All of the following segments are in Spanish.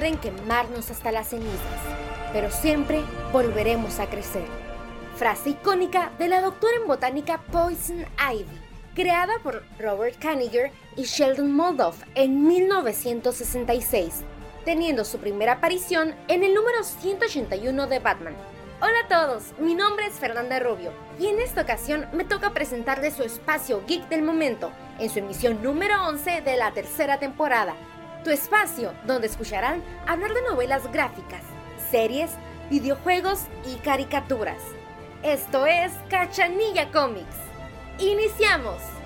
pueden quemarnos hasta las cenizas, pero siempre volveremos a crecer. Frase icónica de la doctora en botánica Poison Ivy, creada por Robert Kaniger y Sheldon Moldoff en 1966, teniendo su primera aparición en el número 181 de Batman. Hola a todos, mi nombre es Fernanda Rubio y en esta ocasión me toca presentarles su espacio geek del momento en su emisión número 11 de la tercera temporada. Tu espacio donde escucharán hablar de novelas gráficas, series, videojuegos y caricaturas. Esto es Cachanilla Comics. ¡Iniciamos!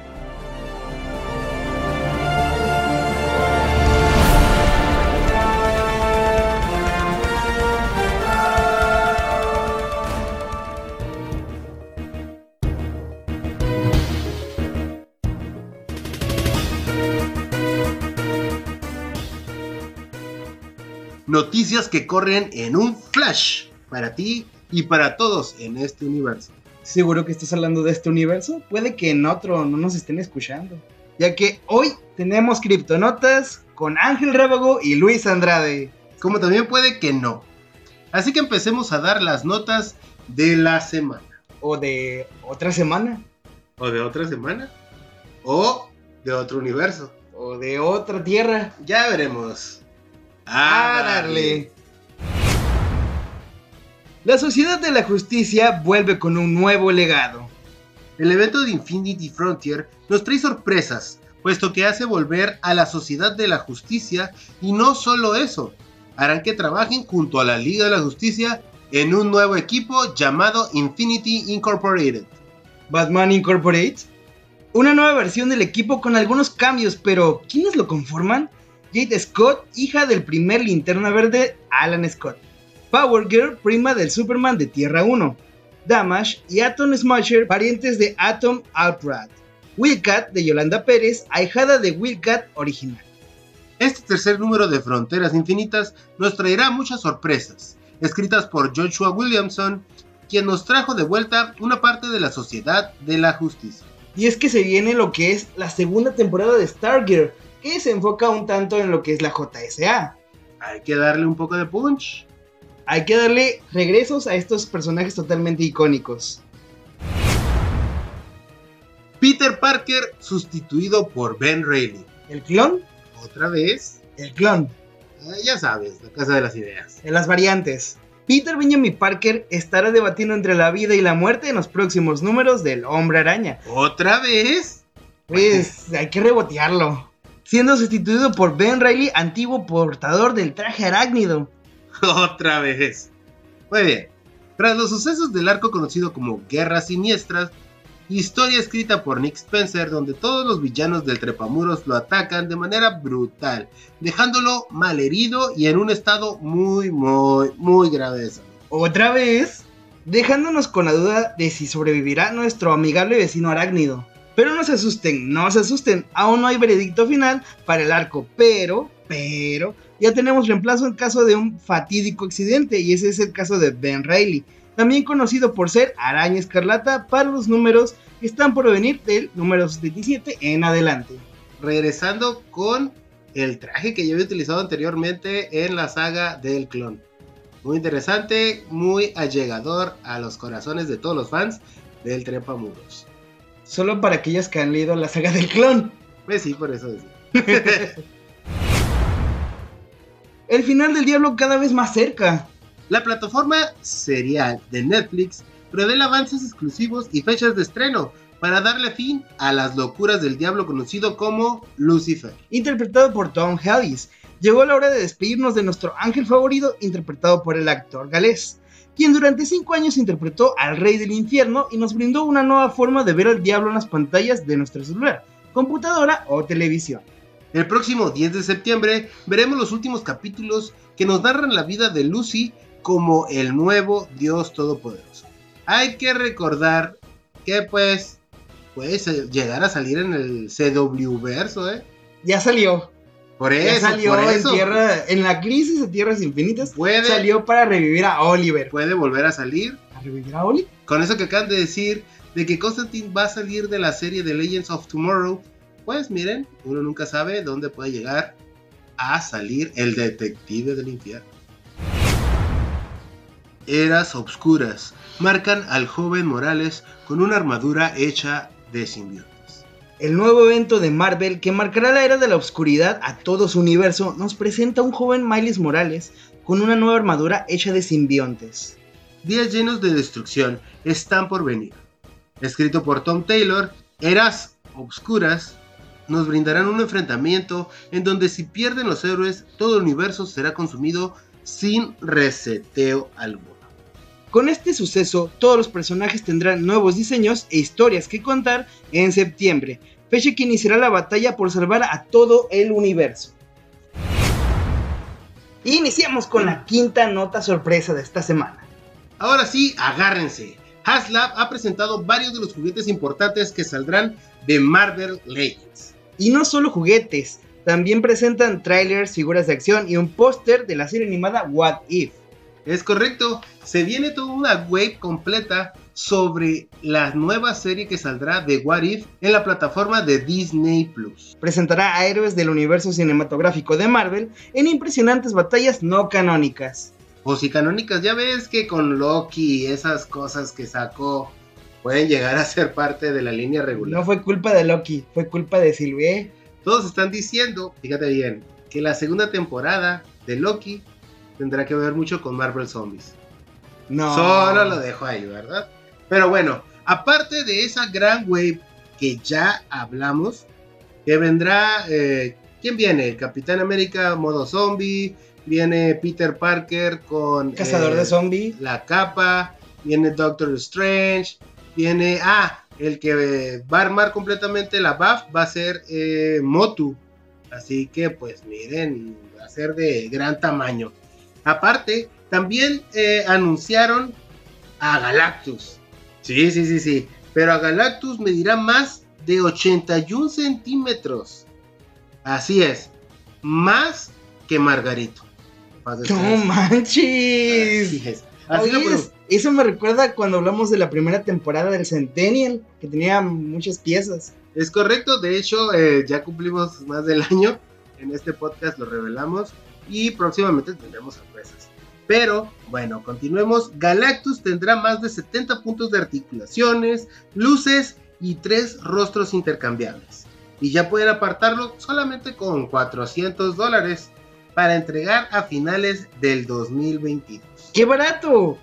Noticias que corren en un flash para ti y para todos en este universo. ¿Seguro que estás hablando de este universo? Puede que en otro no nos estén escuchando. Ya que hoy tenemos criptonotas con Ángel Rábago y Luis Andrade. Como también puede que no. Así que empecemos a dar las notas de la semana. O de otra semana. O de otra semana. O de otro universo. O de otra tierra. Ya veremos. A darle. La Sociedad de la Justicia vuelve con un nuevo legado. El evento de Infinity Frontier nos trae sorpresas, puesto que hace volver a la Sociedad de la Justicia y no solo eso, harán que trabajen junto a la Liga de la Justicia en un nuevo equipo llamado Infinity Incorporated. Batman Incorporated. Una nueva versión del equipo con algunos cambios, pero ¿quiénes lo conforman? Jade Scott, hija del primer linterna verde Alan Scott. Power Girl, prima del Superman de Tierra 1. Damage y Atom Smasher, parientes de Atom Outrad. Wildcat de Yolanda Pérez, ahijada de Wildcat original. Este tercer número de Fronteras Infinitas nos traerá muchas sorpresas, escritas por Joshua Williamson, quien nos trajo de vuelta una parte de la Sociedad de la Justicia. Y es que se viene lo que es la segunda temporada de Stargirl, que se enfoca un tanto en lo que es la JSA. Hay que darle un poco de punch. Hay que darle regresos a estos personajes totalmente icónicos. Peter Parker sustituido por Ben Reilly. ¿El clon? ¿Otra vez? El clon. Ah, ya sabes, la casa de las ideas. En las variantes. Peter Benjamin Parker estará debatiendo entre la vida y la muerte en los próximos números del Hombre Araña. ¿Otra vez? Pues hay que rebotearlo. Siendo sustituido por Ben Reilly, antiguo portador del traje arácnido. Otra vez. Muy bien. Tras los sucesos del arco conocido como Guerras Siniestras, historia escrita por Nick Spencer donde todos los villanos del Trepamuros lo atacan de manera brutal, dejándolo malherido y en un estado muy, muy, muy grave. Otra vez, dejándonos con la duda de si sobrevivirá nuestro amigable vecino arácnido. Pero no se asusten, no se asusten, aún no hay veredicto final para el arco, pero, pero, ya tenemos reemplazo en caso de un fatídico accidente y ese es el caso de Ben Reilly, también conocido por ser Araña Escarlata para los números que están por venir del número 77 en adelante. Regresando con el traje que yo había utilizado anteriormente en la saga del clon. Muy interesante, muy allegador a los corazones de todos los fans del Trepamuros. Solo para aquellos que han leído la saga del clon. Pues sí, por eso decía. el final del diablo cada vez más cerca. La plataforma serial de Netflix revela avances exclusivos y fechas de estreno para darle fin a las locuras del diablo conocido como Lucifer. Interpretado por Tom Hellis, llegó la hora de despedirnos de nuestro ángel favorito interpretado por el actor galés, quien durante 5 años interpretó al rey del infierno y nos brindó una nueva forma de ver al diablo en las pantallas de nuestro celular, computadora o televisión. El próximo 10 de septiembre veremos los últimos capítulos que nos narran la vida de Lucy como el nuevo Dios Todopoderoso. Hay que recordar que pues puede llegar a salir en el CW verso, ¿eh? Ya salió. Por eso, salió por eso. En, tierra, en la crisis de Tierras Infinitas. Puede, salió para revivir a Oliver. Puede volver a salir. ¿A revivir a Oliver? Con eso que acaban de decir de que Constantine va a salir de la serie de Legends of Tomorrow. Pues miren, uno nunca sabe dónde puede llegar a salir el detective del infierno. Eras obscuras marcan al joven Morales con una armadura hecha de simbiontes. El nuevo evento de Marvel que marcará la era de la oscuridad a todo su universo nos presenta a un joven Miles Morales con una nueva armadura hecha de simbiontes. Días llenos de destrucción están por venir. Escrito por Tom Taylor, Eras Obscuras nos brindarán un enfrentamiento en donde si pierden los héroes, todo el universo será consumido sin reseteo alguno. Con este suceso, todos los personajes tendrán nuevos diseños e historias que contar en septiembre, fecha que iniciará la batalla por salvar a todo el universo. Iniciamos con la quinta nota sorpresa de esta semana. Ahora sí, agárrense. Haslab ha presentado varios de los juguetes importantes que saldrán de Marvel Legends. Y no solo juguetes, también presentan trailers, figuras de acción y un póster de la serie animada What If. Es correcto, se viene toda una wave completa sobre la nueva serie que saldrá de What If en la plataforma de Disney Plus. Presentará a héroes del universo cinematográfico de Marvel en impresionantes batallas no canónicas. O si canónicas, ya ves que con Loki y esas cosas que sacó pueden llegar a ser parte de la línea regular. No fue culpa de Loki, fue culpa de Sylvie. Todos están diciendo, fíjate bien, que la segunda temporada de Loki tendrá que ver mucho con Marvel Zombies. No. Solo lo dejo ahí, ¿verdad? Pero bueno, aparte de esa gran wave que ya hablamos, que vendrá, eh, ¿quién viene? Capitán América modo zombie, viene Peter Parker con... Cazador eh, de zombie. La capa, viene Doctor Strange, viene... Ah, el que va a armar completamente la buff va a ser eh, Motu. Así que pues miren, va a ser de gran tamaño. Aparte, también eh, anunciaron a Galactus. Sí, sí, sí, sí. Pero a Galactus medirá más de 81 centímetros. Así es. Más que Margarito. ¡No manches! Así es. Así Oye, lo- es- eso me recuerda cuando hablamos de la primera temporada del Centennial, que tenía muchas piezas. Es correcto, de hecho eh, ya cumplimos más del año, en este podcast lo revelamos y próximamente tendremos sorpresas. Pero bueno, continuemos, Galactus tendrá más de 70 puntos de articulaciones, luces y tres rostros intercambiables. Y ya pueden apartarlo solamente con 400 dólares para entregar a finales del 2022. ¡Qué barato!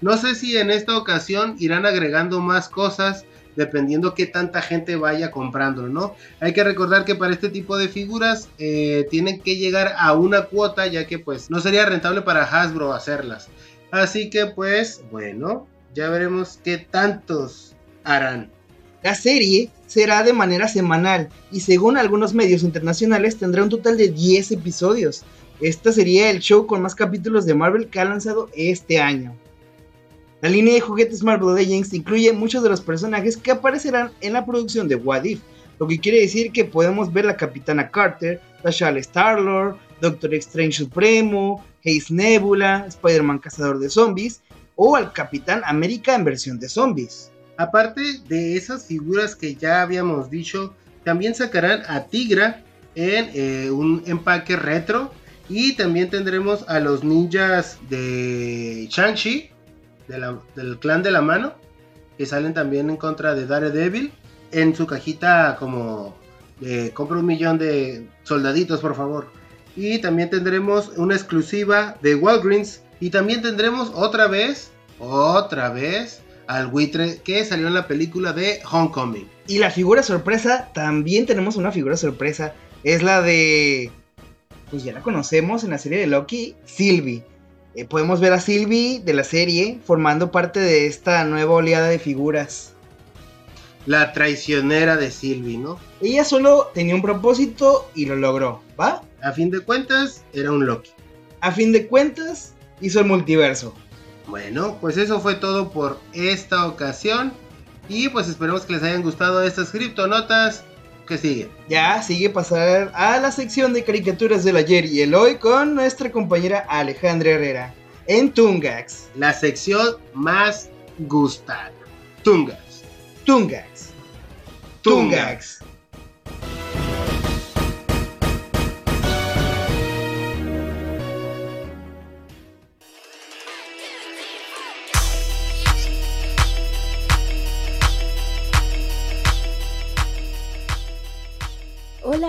No sé si en esta ocasión irán agregando más cosas dependiendo qué tanta gente vaya comprándolo, ¿no? Hay que recordar que para este tipo de figuras eh, tienen que llegar a una cuota ya que pues no sería rentable para Hasbro hacerlas. Así que pues bueno, ya veremos qué tantos harán. La serie será de manera semanal y según algunos medios internacionales tendrá un total de 10 episodios. Este sería el show con más capítulos de Marvel que ha lanzado este año. La línea de juguetes Marvel Legends incluye muchos de los personajes que aparecerán en la producción de What If, lo que quiere decir que podemos ver la Capitana Carter, Tashal Star-Lord, Doctor Strange Supremo, Haze Nebula, Spider-Man Cazador de Zombies o al Capitán América en versión de zombies. Aparte de esas figuras que ya habíamos dicho, también sacarán a Tigra en eh, un empaque retro. Y también tendremos a los ninjas de Shang-Chi, del clan de la mano, que salen también en contra de Daredevil, en su cajita como de compra un millón de soldaditos, por favor. Y también tendremos una exclusiva de Walgreens. Y también tendremos otra vez, otra vez, al buitre que salió en la película de Homecoming. Y la figura sorpresa, también tenemos una figura sorpresa. Es la de. Pues ya la conocemos en la serie de Loki, Sylvie. Eh, podemos ver a Sylvie de la serie formando parte de esta nueva oleada de figuras. La traicionera de Sylvie, ¿no? Ella solo tenía un propósito y lo logró, ¿va? A fin de cuentas, era un Loki. A fin de cuentas, hizo el multiverso. Bueno, pues eso fue todo por esta ocasión. Y pues esperemos que les hayan gustado estas criptonotas que siguen. Ya sigue pasar a la sección de caricaturas del ayer y el hoy con nuestra compañera Alejandra Herrera en Tungax. La sección más gustada. Tungas. Tungax. Tungax.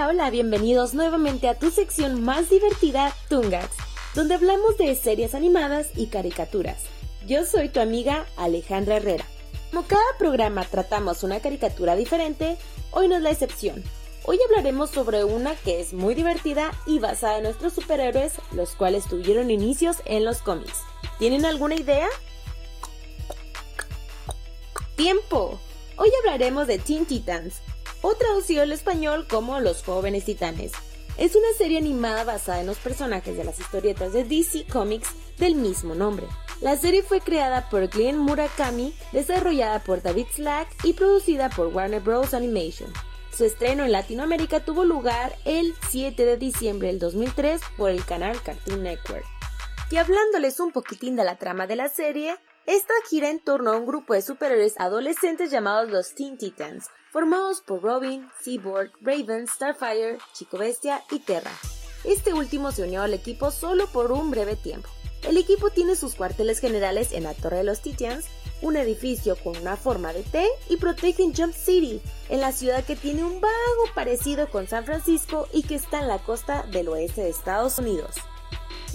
Hola, bienvenidos nuevamente a tu sección más divertida, Tungax, donde hablamos de series animadas y caricaturas. Yo soy tu amiga Alejandra Herrera. Como cada programa tratamos una caricatura diferente, hoy no es la excepción. Hoy hablaremos sobre una que es muy divertida y basada en nuestros superhéroes, los cuales tuvieron inicios en los cómics. ¿Tienen alguna idea? ¡Tiempo! Hoy hablaremos de Teen Titans, o traducido al español como Los Jóvenes Titanes. Es una serie animada basada en los personajes de las historietas de DC Comics del mismo nombre. La serie fue creada por Glenn Murakami, desarrollada por David Slack y producida por Warner Bros. Animation. Su estreno en Latinoamérica tuvo lugar el 7 de diciembre del 2003 por el canal Cartoon Network. Y hablándoles un poquitín de la trama de la serie, esta gira en torno a un grupo de superhéroes adolescentes llamados los Teen Titans, formados por Robin, Cyborg, Raven, Starfire, Chico Bestia y Terra. Este último se unió al equipo solo por un breve tiempo. El equipo tiene sus cuarteles generales en la Torre de los Titans, un edificio con una forma de T, y protegen Jump City, en la ciudad que tiene un vago parecido con San Francisco y que está en la costa del oeste de Estados Unidos.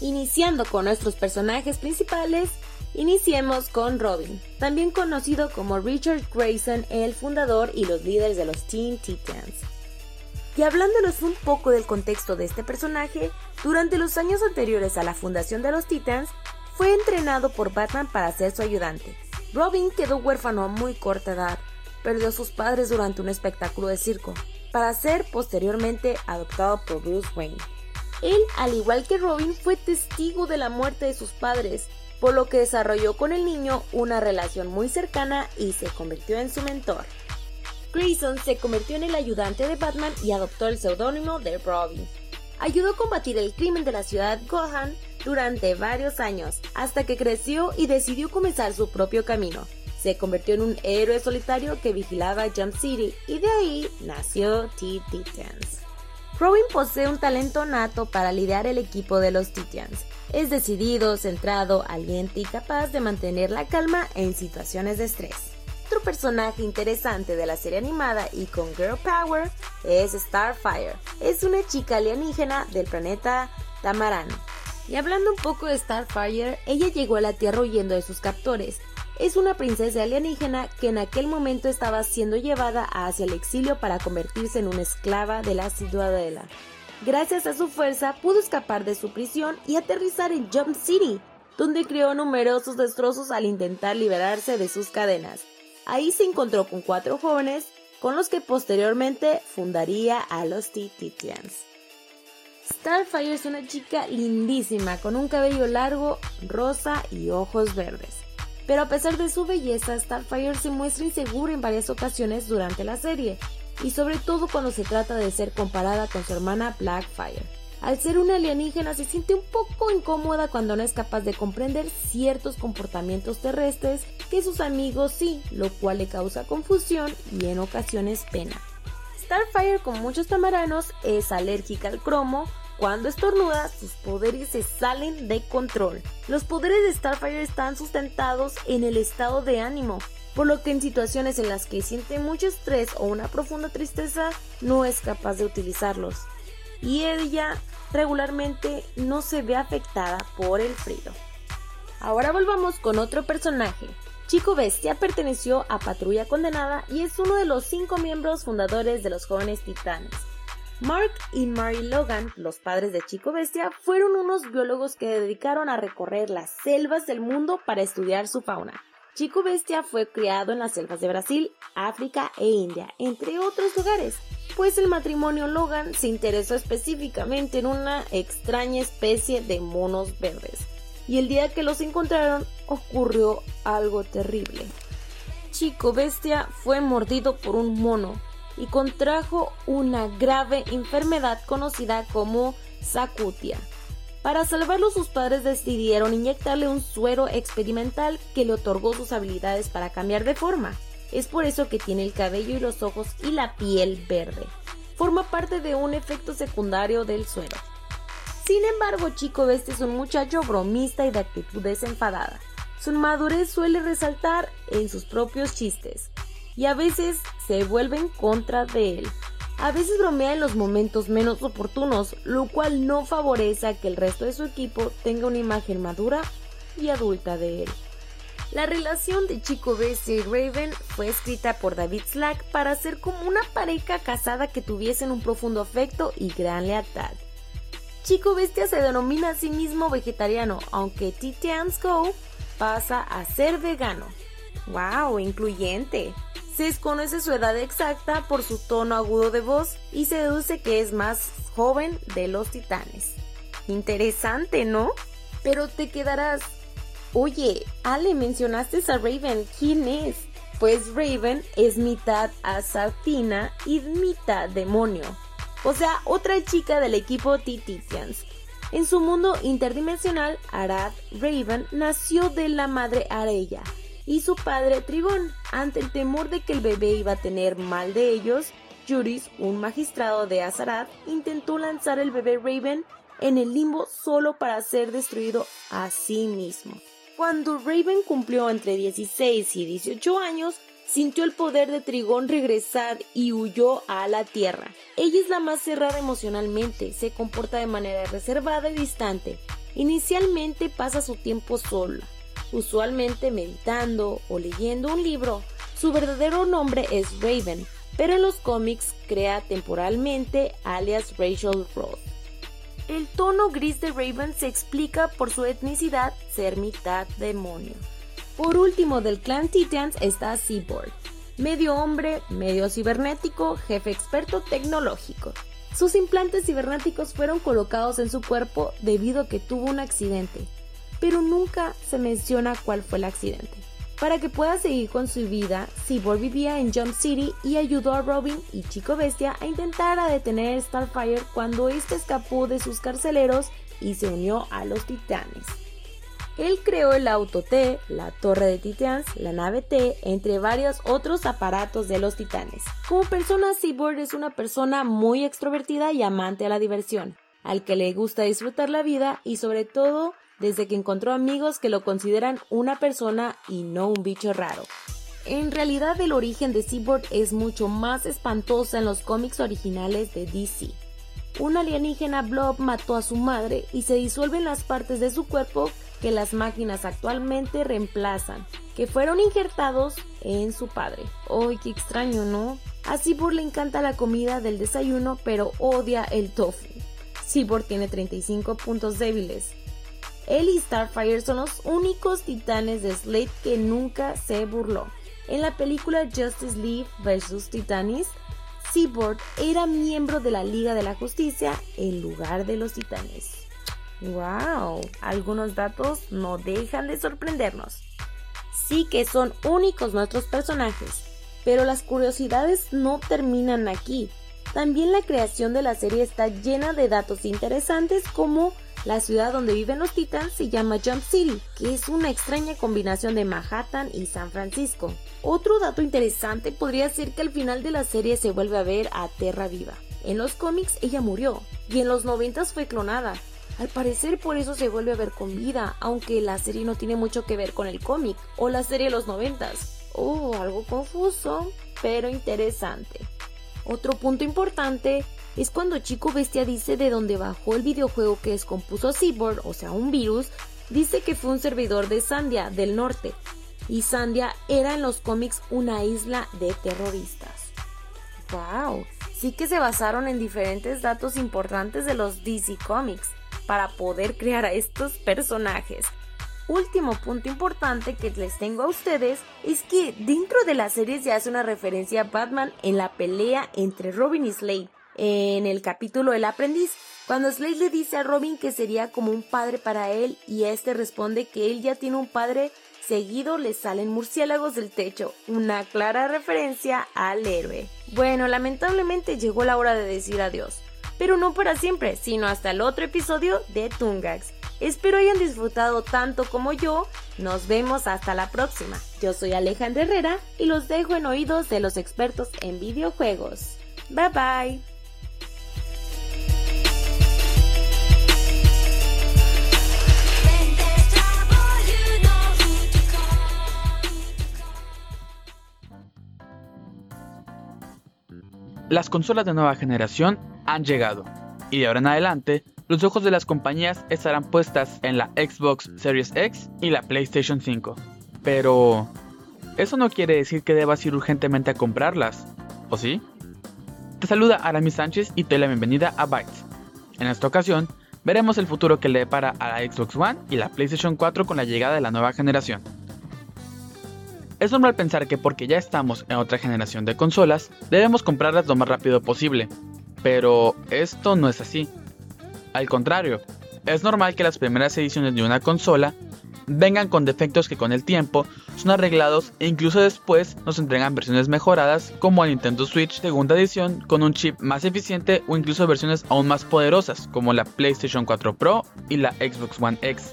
Iniciando con nuestros personajes principales, Iniciemos con Robin, también conocido como Richard Grayson, el fundador y los líderes de los Teen Titans. Y hablándonos un poco del contexto de este personaje, durante los años anteriores a la fundación de los Titans, fue entrenado por Batman para ser su ayudante. Robin quedó huérfano a muy corta edad, perdió a sus padres durante un espectáculo de circo, para ser posteriormente adoptado por Bruce Wayne. Él, al igual que Robin, fue testigo de la muerte de sus padres por lo que desarrolló con el niño una relación muy cercana y se convirtió en su mentor. Grayson se convirtió en el ayudante de Batman y adoptó el seudónimo de Robin. Ayudó a combatir el crimen de la ciudad Gohan durante varios años, hasta que creció y decidió comenzar su propio camino. Se convirtió en un héroe solitario que vigilaba Jump City y de ahí nació T-Titans. Robin posee un talento nato para liderar el equipo de los Titans, es decidido, centrado, aliente y capaz de mantener la calma en situaciones de estrés. Otro personaje interesante de la serie animada y con Girl Power es Starfire. Es una chica alienígena del planeta Tamaran. Y hablando un poco de Starfire, ella llegó a la Tierra huyendo de sus captores. Es una princesa alienígena que en aquel momento estaba siendo llevada hacia el exilio para convertirse en una esclava de la ciudadela. Gracias a su fuerza pudo escapar de su prisión y aterrizar en Jump City, donde creó numerosos destrozos al intentar liberarse de sus cadenas. Ahí se encontró con cuatro jóvenes con los que posteriormente fundaría a los Titans. Starfire es una chica lindísima con un cabello largo, rosa y ojos verdes. Pero a pesar de su belleza, Starfire se muestra insegura en varias ocasiones durante la serie, y sobre todo cuando se trata de ser comparada con su hermana Blackfire. Al ser una alienígena se siente un poco incómoda cuando no es capaz de comprender ciertos comportamientos terrestres que sus amigos sí, lo cual le causa confusión y en ocasiones pena. Starfire, como muchos tamaranos, es alérgica al cromo. Cuando estornuda, sus poderes se salen de control. Los poderes de Starfire están sustentados en el estado de ánimo, por lo que en situaciones en las que siente mucho estrés o una profunda tristeza no es capaz de utilizarlos. Y ella regularmente no se ve afectada por el frío. Ahora volvamos con otro personaje. Chico Bestia perteneció a Patrulla Condenada y es uno de los cinco miembros fundadores de los Jóvenes Titanes. Mark y Mary Logan, los padres de Chico Bestia, fueron unos biólogos que dedicaron a recorrer las selvas del mundo para estudiar su fauna. Chico Bestia fue criado en las selvas de Brasil, África e India, entre otros lugares, pues el matrimonio Logan se interesó específicamente en una extraña especie de monos verdes. Y el día que los encontraron ocurrió algo terrible. Chico Bestia fue mordido por un mono y contrajo una grave enfermedad conocida como Sakutia para salvarlo sus padres decidieron inyectarle un suero experimental que le otorgó sus habilidades para cambiar de forma. Es por eso que tiene el cabello y los ojos y la piel verde. Forma parte de un efecto secundario del suero. Sin embargo, Chico Bestia es un muchacho bromista y de actitud desenfadada. Su madurez suele resaltar en sus propios chistes y a veces se vuelve en contra de él. A veces bromea en los momentos menos oportunos, lo cual no favorece a que el resto de su equipo tenga una imagen madura y adulta de él. La relación de Chico Bestia y Raven fue escrita por David Slack para ser como una pareja casada que tuviesen un profundo afecto y gran lealtad. Chico Bestia se denomina a sí mismo vegetariano, aunque Titans Go pasa a ser vegano. ¡Wow! Incluyente. Se desconoce su edad exacta por su tono agudo de voz y se deduce que es más joven de los titanes. Interesante, ¿no? Pero te quedarás, oye, Ale, mencionaste a Raven, ¿quién es? Pues Raven es mitad asafina y mitad demonio o sea, otra chica del equipo Titans. En su mundo interdimensional, Arad Raven nació de la madre Areya y su padre Trigón. Ante el temor de que el bebé iba a tener mal de ellos, Juris, un magistrado de Azarath, intentó lanzar el bebé Raven en el limbo solo para ser destruido a sí mismo. Cuando Raven cumplió entre 16 y 18 años, sintió el poder de Trigón regresar y huyó a la Tierra. Ella es la más cerrada emocionalmente, se comporta de manera reservada y distante. Inicialmente pasa su tiempo sola, usualmente meditando o leyendo un libro. Su verdadero nombre es Raven, pero en los cómics crea temporalmente alias Rachel Roth. El tono gris de Raven se explica por su etnicidad ser mitad demonio. Por último, del clan Titans está Seaboard, medio hombre, medio cibernético, jefe experto tecnológico. Sus implantes cibernéticos fueron colocados en su cuerpo debido a que tuvo un accidente, pero nunca se menciona cuál fue el accidente. Para que pueda seguir con su vida, Cyborg vivía en Jump City y ayudó a Robin y Chico Bestia a intentar a detener Starfire cuando éste escapó de sus carceleros y se unió a los titanes. Él creó el auto T, la torre de Titans, la nave T, entre varios otros aparatos de los titanes. Como persona, Seaboard es una persona muy extrovertida y amante a la diversión, al que le gusta disfrutar la vida y sobre todo desde que encontró amigos que lo consideran una persona y no un bicho raro. En realidad el origen de Seaboard es mucho más espantosa en los cómics originales de DC. Un alienígena blob mató a su madre y se disuelve en las partes de su cuerpo que las máquinas actualmente reemplazan, que fueron injertados en su padre. ¡Ay, qué extraño, ¿no? A Cyborg le encanta la comida del desayuno, pero odia el tofu. Cyborg tiene 35 puntos débiles. Él y Starfire son los únicos titanes de Slate que nunca se burló. En la película Justice League vs. Titanis, Cyborg era miembro de la Liga de la Justicia en lugar de los titanes. ¡Wow! Algunos datos no dejan de sorprendernos. Sí que son únicos nuestros personajes, pero las curiosidades no terminan aquí. También la creación de la serie está llena de datos interesantes como la ciudad donde viven los titans se llama Jump City, que es una extraña combinación de Manhattan y San Francisco. Otro dato interesante podría ser que al final de la serie se vuelve a ver a Terra viva. En los cómics ella murió y en los 90 fue clonada, al parecer por eso se vuelve a ver con vida, aunque la serie no tiene mucho que ver con el cómic o la serie de los noventas. Oh, algo confuso, pero interesante. Otro punto importante es cuando Chico Bestia dice de dónde bajó el videojuego que descompuso a Cyborg, o sea, un virus, dice que fue un servidor de Sandia del norte. Y Sandia era en los cómics una isla de terroristas. ¡Wow! Sí que se basaron en diferentes datos importantes de los DC Comics para poder crear a estos personajes. Último punto importante que les tengo a ustedes es que dentro de la serie se hace una referencia a Batman en la pelea entre Robin y Slade en el capítulo El aprendiz, cuando Slade le dice a Robin que sería como un padre para él y este responde que él ya tiene un padre, seguido le salen murciélagos del techo, una clara referencia al héroe. Bueno, lamentablemente llegó la hora de decir adiós pero no para siempre, sino hasta el otro episodio de Tungax. Espero hayan disfrutado tanto como yo. Nos vemos hasta la próxima. Yo soy Alejandra Herrera y los dejo en oídos de los expertos en videojuegos. Bye bye. Las consolas de nueva generación han llegado, y de ahora en adelante, los ojos de las compañías estarán puestas en la Xbox Series X y la PlayStation 5. Pero, eso no quiere decir que debas ir urgentemente a comprarlas, ¿o sí? Te saluda Aramis Sánchez y te doy la bienvenida a Bytes. En esta ocasión, veremos el futuro que le depara a la Xbox One y la PlayStation 4 con la llegada de la nueva generación. Es normal pensar que porque ya estamos en otra generación de consolas, debemos comprarlas lo más rápido posible, pero esto no es así. Al contrario, es normal que las primeras ediciones de una consola vengan con defectos que con el tiempo son arreglados e incluso después nos entregan versiones mejoradas como el Nintendo Switch segunda edición con un chip más eficiente o incluso versiones aún más poderosas como la PlayStation 4 Pro y la Xbox One X.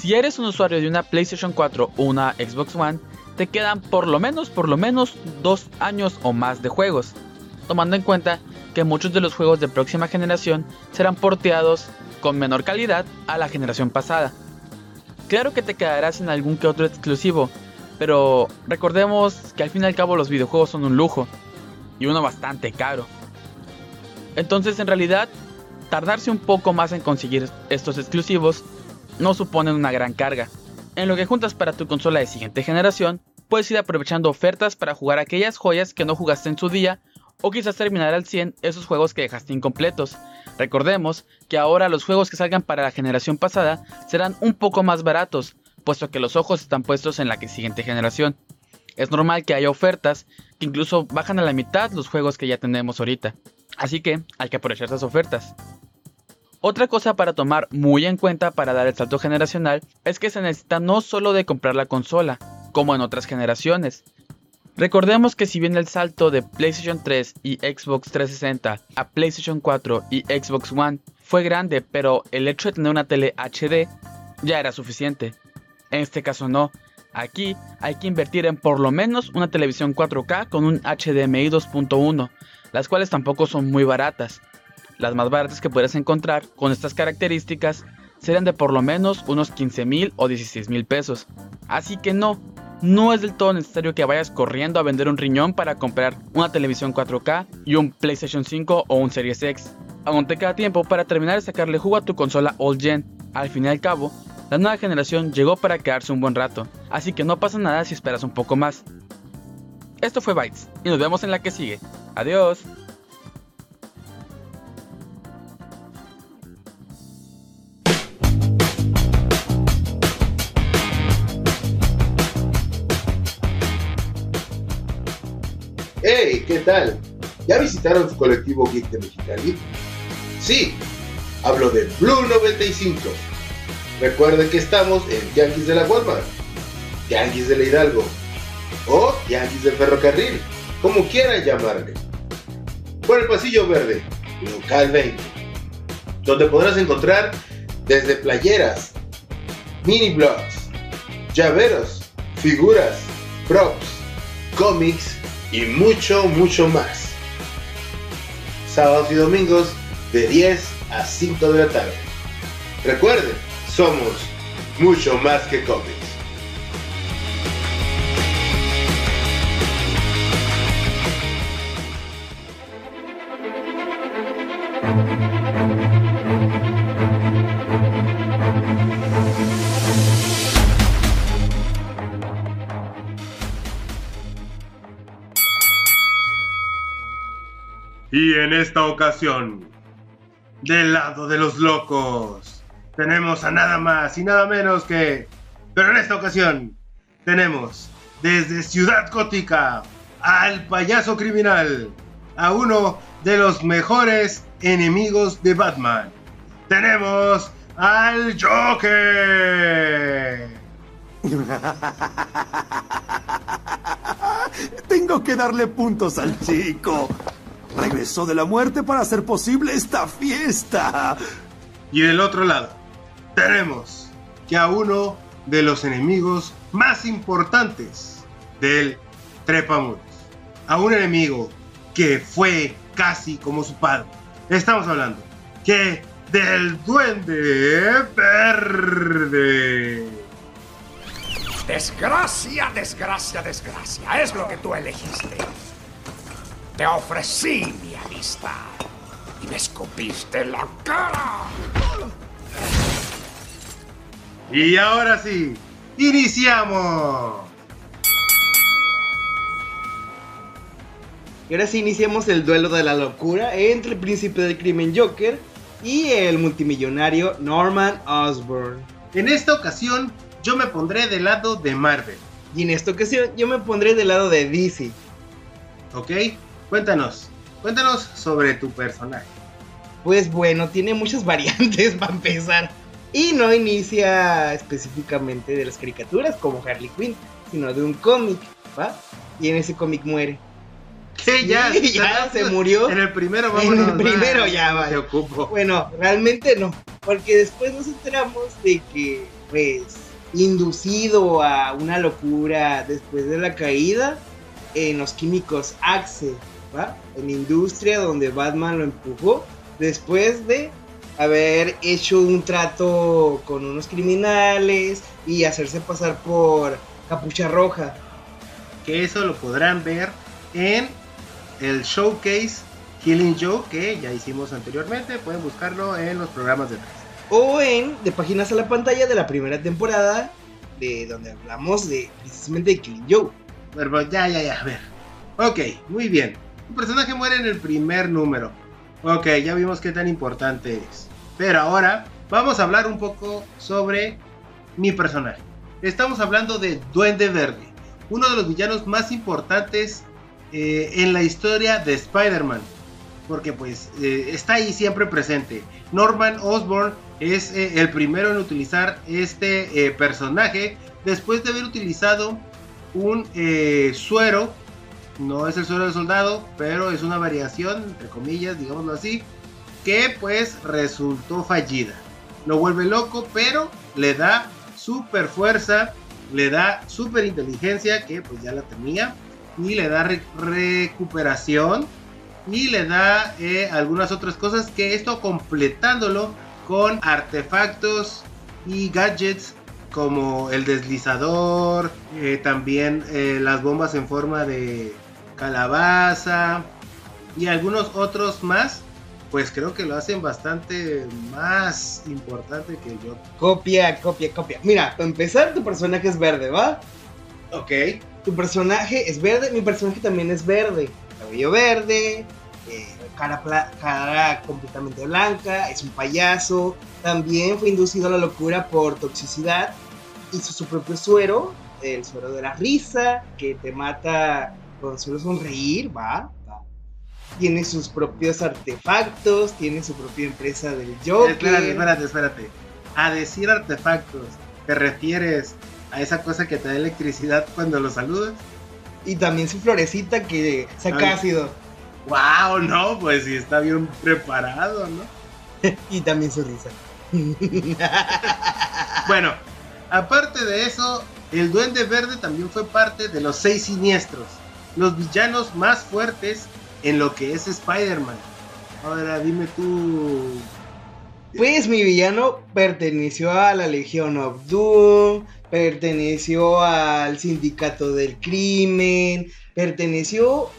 Si eres un usuario de una PlayStation 4 o una Xbox One, te quedan por lo menos, por lo menos dos años o más de juegos, tomando en cuenta que muchos de los juegos de próxima generación serán porteados con menor calidad a la generación pasada. Claro que te quedarás sin algún que otro exclusivo, pero recordemos que al fin y al cabo los videojuegos son un lujo y uno bastante caro. Entonces en realidad, tardarse un poco más en conseguir estos exclusivos no suponen una gran carga. En lo que juntas para tu consola de siguiente generación, puedes ir aprovechando ofertas para jugar aquellas joyas que no jugaste en su día o quizás terminar al 100 esos juegos que dejaste incompletos. Recordemos que ahora los juegos que salgan para la generación pasada serán un poco más baratos, puesto que los ojos están puestos en la siguiente generación. Es normal que haya ofertas que incluso bajan a la mitad los juegos que ya tenemos ahorita. Así que hay que aprovechar esas ofertas. Otra cosa para tomar muy en cuenta para dar el salto generacional es que se necesita no solo de comprar la consola, como en otras generaciones. Recordemos que si bien el salto de PlayStation 3 y Xbox 360 a PlayStation 4 y Xbox One fue grande, pero el hecho de tener una tele HD ya era suficiente. En este caso no. Aquí hay que invertir en por lo menos una televisión 4K con un HDMI 2.1, las cuales tampoco son muy baratas. Las más baratas que puedes encontrar con estas características serían de por lo menos unos 15 mil o 16 mil pesos. Así que no, no es del todo necesario que vayas corriendo a vender un riñón para comprar una televisión 4K y un PlayStation 5 o un Series X. Aún te queda tiempo para terminar de sacarle jugo a tu consola old gen. Al fin y al cabo, la nueva generación llegó para quedarse un buen rato, así que no pasa nada si esperas un poco más. Esto fue Bytes, y nos vemos en la que sigue. Adiós. ¿Qué tal? ¿Ya visitaron su colectivo Geek de Mexicali? Sí, hablo de Blue 95. Recuerden que estamos en Yankees de la Walmart, Yankees de la Hidalgo o Yankees del Ferrocarril, como quieran llamarle. Por el Pasillo Verde, local 20, donde podrás encontrar desde playeras, mini blogs, llaveros, figuras, props, cómics y mucho, mucho más. Sábados y domingos de 10 a 5 de la tarde. Recuerden, somos mucho más que cómics. Y en esta ocasión, del lado de los locos, tenemos a nada más y nada menos que... Pero en esta ocasión, tenemos desde Ciudad Gótica al payaso criminal, a uno de los mejores enemigos de Batman. Tenemos al Joker. Tengo que darle puntos al chico. Regresó de la muerte para hacer posible esta fiesta. Y del otro lado, tenemos que a uno de los enemigos más importantes del Trepamuros. A un enemigo que fue casi como su padre. Estamos hablando que del Duende Verde. Desgracia, desgracia, desgracia. Es lo que tú elegiste. Te ofrecí mi amistad y me escupiste la cara. Y ahora sí, iniciamos. Y ahora sí iniciamos el duelo de la locura entre el príncipe del crimen Joker y el multimillonario Norman Osborn. En esta ocasión, yo me pondré del lado de Marvel. Y en esta ocasión yo me pondré del lado de DC. ¿Ok? Cuéntanos. Cuéntanos sobre tu personaje. Pues bueno, tiene muchas variantes para empezar. Y no inicia específicamente de las caricaturas como Harley Quinn, sino de un cómic, ¿va? Y en ese cómic muere. ¿Qué? ya, Sí, ya se murió. En el primero, En vámonos. el primero ya, Te vale. ocupo. Bueno, realmente no, porque después nos enteramos de que, pues, inducido a una locura después de la caída en los químicos Axe, En industria donde Batman lo empujó después de haber hecho un trato con unos criminales y hacerse pasar por Capucha Roja. Que eso lo podrán ver en el showcase Killing Joe que ya hicimos anteriormente. Pueden buscarlo en los programas de atrás. o en de páginas a la pantalla de la primera temporada de donde hablamos de precisamente de Killing Joe. Pero ya, ya, ya, a ver. Ok, muy bien. Tu personaje muere en el primer número. Ok, ya vimos qué tan importante es. Pero ahora vamos a hablar un poco sobre mi personaje. Estamos hablando de Duende Verde, uno de los villanos más importantes eh, en la historia de Spider-Man. Porque pues eh, está ahí siempre presente. Norman Osborn es eh, el primero en utilizar este personaje después de haber utilizado un suero. No es el suero del soldado, pero es una variación, entre comillas, digámoslo así, que pues resultó fallida. Lo vuelve loco, pero le da super fuerza, le da super inteligencia, que pues ya la tenía, y le da re- recuperación, y le da eh, algunas otras cosas, que esto completándolo con artefactos y gadgets como el deslizador, eh, también eh, las bombas en forma de calabaza y algunos otros más, pues creo que lo hacen bastante más importante que yo. Copia, copia, copia. Mira, para empezar, tu personaje es verde, ¿va? Ok. Tu personaje es verde, mi personaje también es verde. Cabello verde, eh, cara, cara completamente blanca, es un payaso. También fue inducido a la locura por toxicidad. Hizo su propio suero, el suero de la risa, que te mata cuando suelo sonreír, va, va. Tiene sus propios artefactos, tiene su propia empresa del Joker. Espérate, espérate, espérate. A decir artefactos, ¿te refieres a esa cosa que te da electricidad cuando lo saludas? Y también su florecita que saca Ay. ácido. ¡Wow! No, pues sí está bien preparado, ¿no? Y también su risa. Bueno, aparte de eso, el Duende Verde también fue parte de los seis siniestros, los villanos más fuertes en lo que es Spider-Man. Ahora dime tú. Pues mi villano perteneció a la Legión of Doom, perteneció al Sindicato del Crimen, perteneció,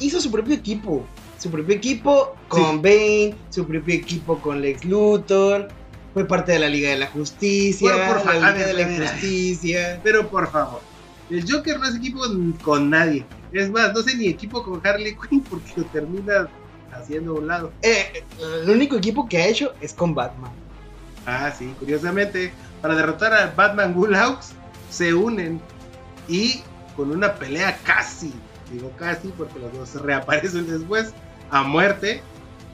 hizo su propio equipo, su propio equipo con Bane, su propio equipo con Lex Luthor, fue parte de la Liga de la Justicia, Bueno, por la a Liga ver, de la ver. Injusticia. Pero por favor, el Joker no es equipo con, nadie. Es más, no sé ni equipo con Harley Quinn porque lo termina haciendo a un lado. Eh, el único equipo que ha hecho es con Batman. Ah, sí, curiosamente, para derrotar a Batman Gulaux se unen y con una pelea casi, digo casi porque los dos reaparecen después, a muerte,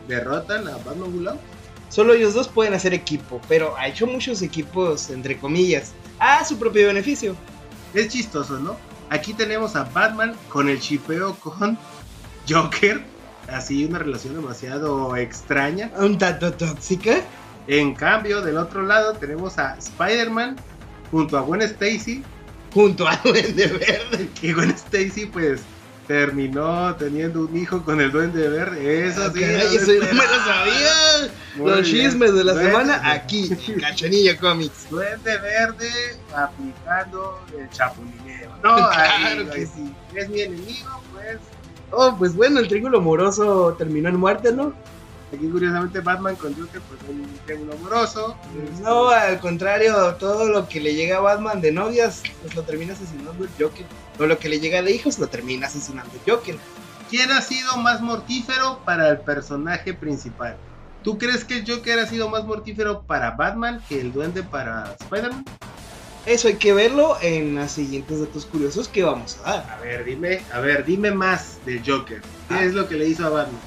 derrotan a Batman Gulaux. Solo ellos dos pueden hacer equipo, pero ha hecho muchos equipos, entre comillas, a su propio beneficio. Es chistoso, ¿no? Aquí tenemos a Batman con el chipeo con Joker, así una relación demasiado extraña. Un tanto tóxica. En cambio, del otro lado tenemos a Spider-Man junto a Gwen Stacy, Junto a Duende Verde. que Gwen Stacy pues terminó teniendo un hijo con el Duende Verde. Eso Ah, sí. caray, eso no me lo sabía. Muy Los bien. chismes de la Duende- semana aquí, en Cachanilla Comics. Duende Verde aplicando el chapulineo. No, Claro ahí, que ahí sí. Es mi enemigo, pues Oh, pues bueno, el triángulo amoroso terminó en muerte, ¿no? Aquí curiosamente Batman con Joker pues un triángulo amoroso. No, al contrario, todo lo que le llega a Batman de novias, pues lo termina asesinando el Joker. O lo que le llega de hijos, lo termina asesinando el Joker. ¿Quién ha sido más mortífero para el personaje principal? ¿Tú crees que el Joker ha sido más mortífero para Batman que el duende para Spider-Man? Eso hay que verlo en las siguientes datos curiosos que vamos a dar. A ver, dime, a ver, dime más del Joker. ¿Qué Ah. es lo que le hizo a Batman?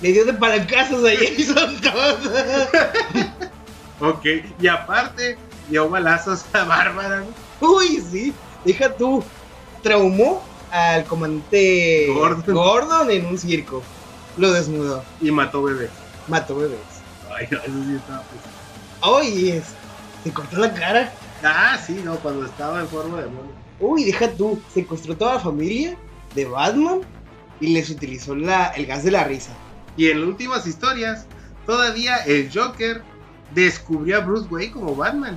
Le dio de palancazos a Jason Todd. Ok, y aparte dio balazos a Bárbara. Uy, sí. Deja tú. Traumó al comandante Gordon. Gordon en un circo. Lo desnudó. y mató bebés. Mató bebés. Ay, no, eso sí estaba pues. Uy, es. Se cortó la cara. Ah, sí, no, cuando estaba en forma de mono. Uy, deja tú. Secuestró toda la familia de Batman y les utilizó la, el gas de la risa. Y en las últimas historias, todavía el Joker descubrió a Bruce Wayne como Batman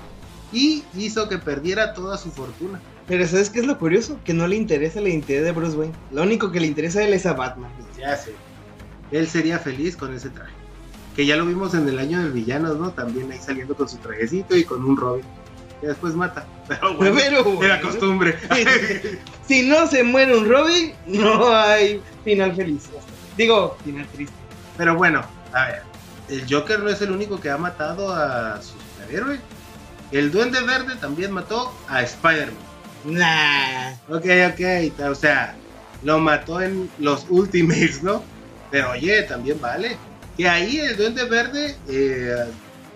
y hizo que perdiera toda su fortuna. Pero ¿sabes qué es lo curioso? Que no le interesa la identidad de Bruce Wayne. Lo único que le interesa a él es a Batman. Ya sé. Él sería feliz con ese traje. Que ya lo vimos en el año del villano, ¿no? También ahí saliendo con su trajecito y con un Robin. Que después mata. Pero bueno, Pero, era costumbre. si no se muere un Robin, no hay final feliz. Digo, final triste. Pero bueno, a ver. El Joker no es el único que ha matado a su superhéroe. El Duende Verde también mató a Spider-Man. Nah. Ok, ok, o sea, lo mató en los Ultimates, ¿no? Pero oye, también vale. Que ahí el Duende Verde, eh,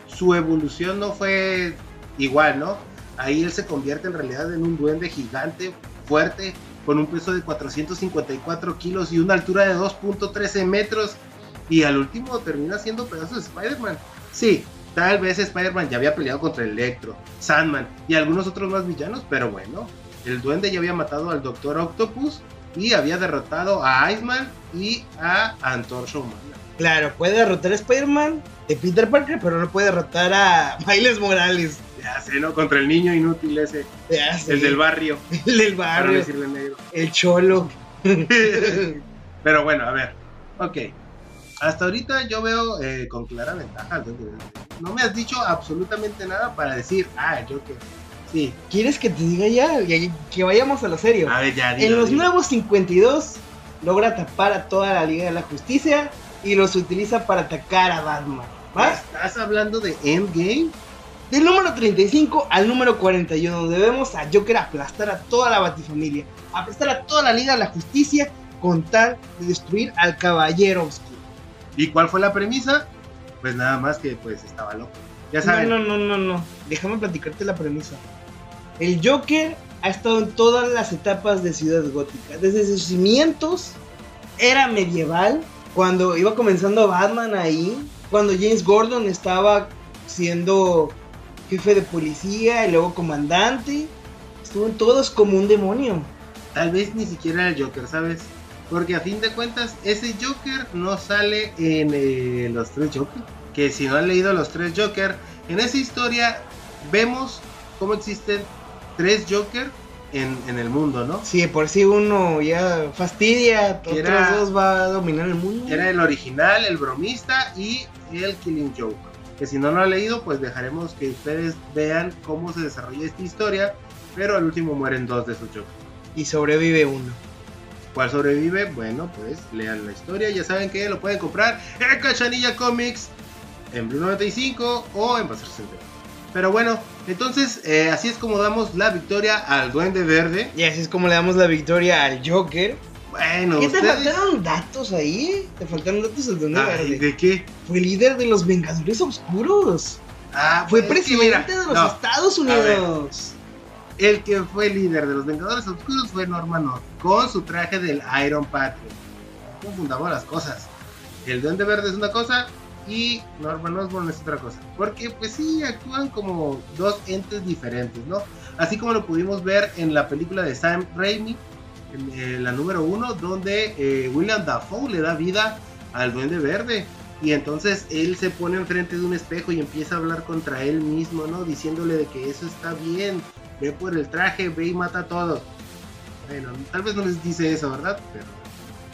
su evolución no fue igual, ¿no? Ahí él se convierte en realidad en un duende gigante, fuerte, con un peso de 454 kilos y una altura de 2.13 metros. Y al último termina siendo pedazo de Spider-Man. Sí, tal vez Spider-Man ya había peleado contra Electro, Sandman y algunos otros más villanos, pero bueno, el duende ya había matado al Doctor Octopus y había derrotado a Iceman y a Antorcha Humana. Claro, puede derrotar a Spider-Man de Peter Parker, pero no puede derrotar a Miles Morales. Ya sé, ¿no? Contra el niño inútil ese, Ya sé, el del barrio, el del para barrio, decirle negro. el cholo. Pero bueno, a ver, ok. Hasta ahorita yo veo eh, con clara ventaja. No me has dicho absolutamente nada para decir, ah, yo que. Sí, ¿Quieres que te diga ya? Que vayamos a lo serio. a ver, ya, En dilo, los dilo. nuevos 52 logra tapar a toda la Liga de la Justicia y los utiliza para atacar a Batman. ¿Vas? ¿Estás hablando de Endgame? Del número 35 al número 41, donde vemos a Joker aplastar a toda la Batifamilia, aplastar a toda la Liga de la Justicia con tal de destruir al Caballero Oscuro. ¿Y cuál fue la premisa? Pues nada más que pues estaba loco. Ya No, saben, no, no, no, no. Déjame platicarte la premisa. El Joker ha estado en todas las etapas de Ciudad Gótica. Desde sus cimientos, era medieval, cuando iba comenzando Batman ahí, cuando James Gordon estaba siendo jefe de policía y luego comandante. Estuvo en todos como un demonio. tal vez ni siquiera el Joker, ¿sabes? Porque a fin de cuentas, ese Joker no sale en eh, los tres Joker. Que si no han leído los tres Joker, en esa historia vemos cómo existen tres Joker en, en el mundo, ¿no? Si de por sí uno ya fastidia, Que otros era- dos va a dominar el mundo. Era el original, el bromista y el Killing Joke. Que si no lo han leído, pues dejaremos que ustedes vean cómo se desarrolla esta historia. Pero al último mueren dos de esos Joker. Y sobrevive uno. ¿Cuál sobrevive? Bueno, pues lean la historia. Ya saben que lo pueden comprar en Cachanilla Comics, en Blue 95 o en Bazar 60. Pero bueno, entonces eh, así es como damos la victoria al Duende Verde. Y así es como le damos la victoria al Joker. Bueno, ¿Qué te ustedes. faltaron datos ahí? Te faltaron datos del Duende Ay, Verde. ¿De qué? Fue líder de los Vengadores Oscuros. Ah, Fue pues, es que presidente mira, de los no, Estados ver. Unidos. El que fue líder de los Vengadores Oscuros fue Norman Osborn, con su traje del Iron Patriot. Confundamos las cosas. El Duende Verde es una cosa y Norman Osborn es otra cosa. Porque pues sí, actúan como dos entes diferentes, ¿no? Así como lo pudimos ver en la película de Sam Raimi, en, eh, la número uno, donde eh, William Dafoe le da vida al Duende Verde. Y entonces él se pone enfrente de un espejo y empieza a hablar contra él mismo, ¿no? Diciéndole de que eso está bien, ve por el traje, ve y mata a todos. Bueno, tal vez no les dice eso, ¿verdad? Pero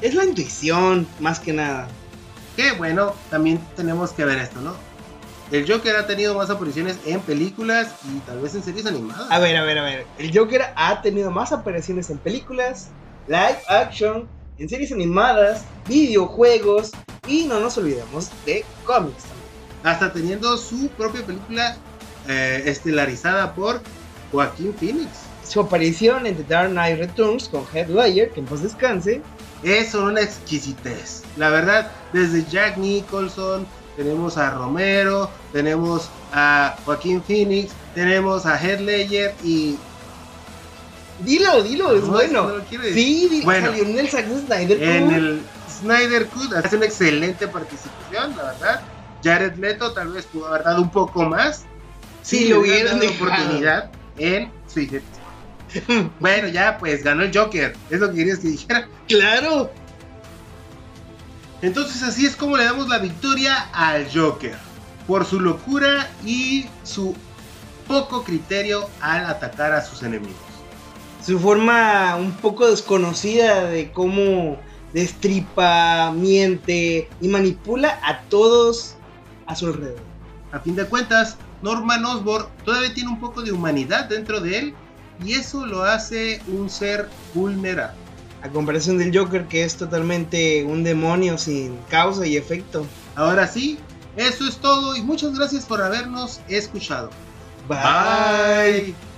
Es la intuición, más que nada. Que bueno, también tenemos que ver esto, ¿no? El Joker ha tenido más apariciones en películas y tal vez en series animadas. A ver, a ver, a ver. El Joker ha tenido más apariciones en películas, live action, en series animadas, videojuegos y no nos olvidemos de cómics también. Hasta teniendo su propia película eh, estelarizada por Joaquín Phoenix. Su aparición en The Dark Knight Returns con Heath Ledger, que en paz descanse, Es una exquisitez. La verdad, desde Jack Nicholson, tenemos a Romero, tenemos a Joaquín Phoenix, tenemos a Heath Ledger y... Dilo, dilo, es No, bueno. no sí, Bueno. salió en el Zack Snyder. En Cut. el Snyder Cut hace una excelente participación, la verdad. Jared Leto tal vez pudo haber dado un poco más. Si si lo le hubieran hubieran dado dejado. oportunidad en Suicide Squad. bueno, ya pues ganó el Joker. Es lo que querías que dijera. Claro. Entonces así es como le damos la victoria al Joker. Por su locura y su poco criterio al atacar a sus enemigos. Su forma un poco desconocida de cómo destripa, miente y manipula a todos a su alrededor. A fin de cuentas, Norman Osborn todavía tiene un poco de humanidad dentro de él y eso lo hace un ser vulnerable. A comparación del Joker, que es totalmente un demonio sin causa y efecto. Ahora sí, eso es todo y muchas gracias por habernos escuchado. Bye. Bye.